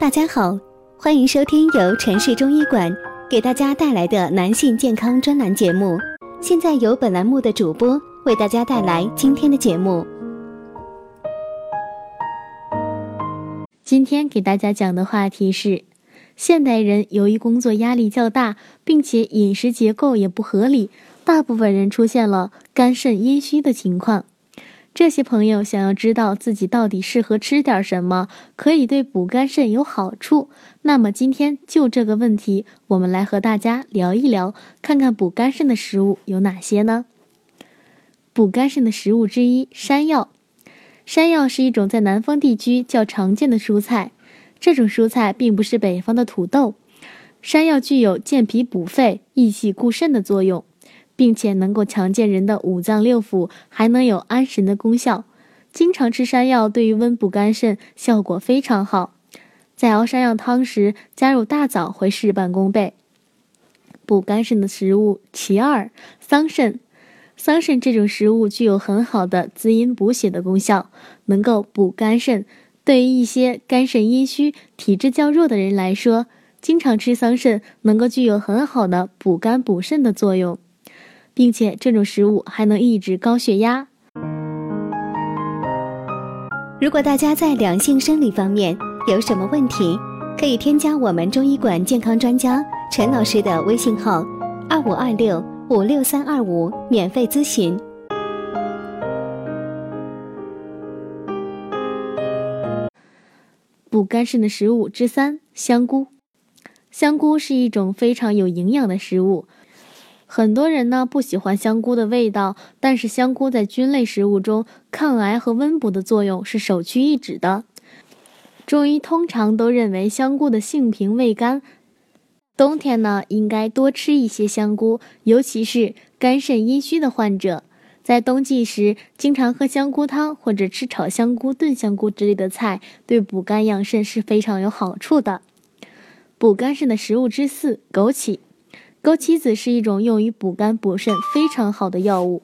大家好，欢迎收听由城市中医馆给大家带来的男性健康专栏节目。现在由本栏目的主播为大家带来今天的节目。今天给大家讲的话题是：现代人由于工作压力较大，并且饮食结构也不合理，大部分人出现了肝肾阴虚的情况。这些朋友想要知道自己到底适合吃点什么，可以对补肝肾有好处。那么今天就这个问题，我们来和大家聊一聊，看看补肝肾的食物有哪些呢？补肝肾的食物之一，山药。山药是一种在南方地区较常见的蔬菜，这种蔬菜并不是北方的土豆。山药具有健脾补肺、益气固肾的作用。并且能够强健人的五脏六腑，还能有安神的功效。经常吃山药，对于温补肝肾效果非常好。在熬山药汤时，加入大枣会事半功倍。补肝肾的食物其二，桑葚。桑葚这种食物具有很好的滋阴补血的功效，能够补肝肾。对于一些肝肾阴虚、体质较弱的人来说，经常吃桑葚能够具有很好的补肝补肾的作用。并且这种食物还能抑制高血压。如果大家在两性生理方面有什么问题，可以添加我们中医馆健康专家陈老师的微信号：二五二六五六三二五，免费咨询。补肝肾的食物之三：香菇。香菇是一种非常有营养的食物。很多人呢不喜欢香菇的味道，但是香菇在菌类食物中抗癌和温补的作用是首屈一指的。中医通常都认为香菇的性平味甘，冬天呢应该多吃一些香菇，尤其是肝肾阴虚的患者，在冬季时经常喝香菇汤或者吃炒香菇、炖香菇之类的菜，对补肝养肾是非常有好处的。补肝肾的食物之四：枸杞。枸杞子是一种用于补肝补肾非常好的药物，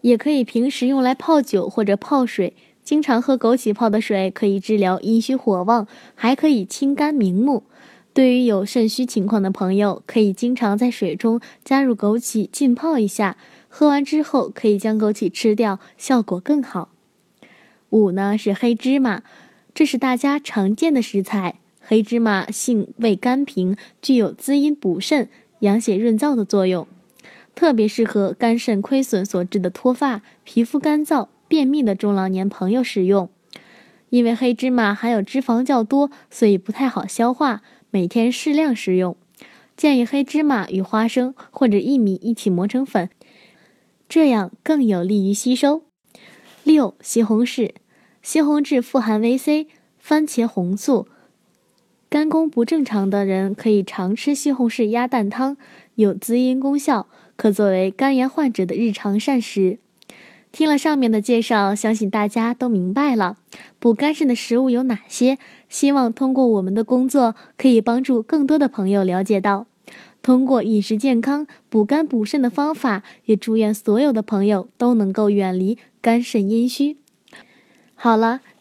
也可以平时用来泡酒或者泡水。经常喝枸杞泡的水可以治疗阴虚火旺，还可以清肝明目。对于有肾虚情况的朋友，可以经常在水中加入枸杞浸泡一下，喝完之后可以将枸杞吃掉，效果更好。五呢是黑芝麻，这是大家常见的食材。黑芝麻性味甘平，具有滋阴补肾。养血润燥的作用，特别适合肝肾亏损所致的脱发、皮肤干燥、便秘的中老年朋友使用。因为黑芝麻含有脂肪较多，所以不太好消化，每天适量食用。建议黑芝麻与花生或者薏米一起磨成粉，这样更有利于吸收。六、西红柿，西红柿富含维 C、番茄红素。肝功不正常的人可以常吃西红柿鸭蛋汤，有滋阴功效，可作为肝炎患者的日常膳食。听了上面的介绍，相信大家都明白了补肝肾的食物有哪些。希望通过我们的工作，可以帮助更多的朋友了解到，通过饮食健康补肝补肾的方法，也祝愿所有的朋友都能够远离肝肾阴虚。好了。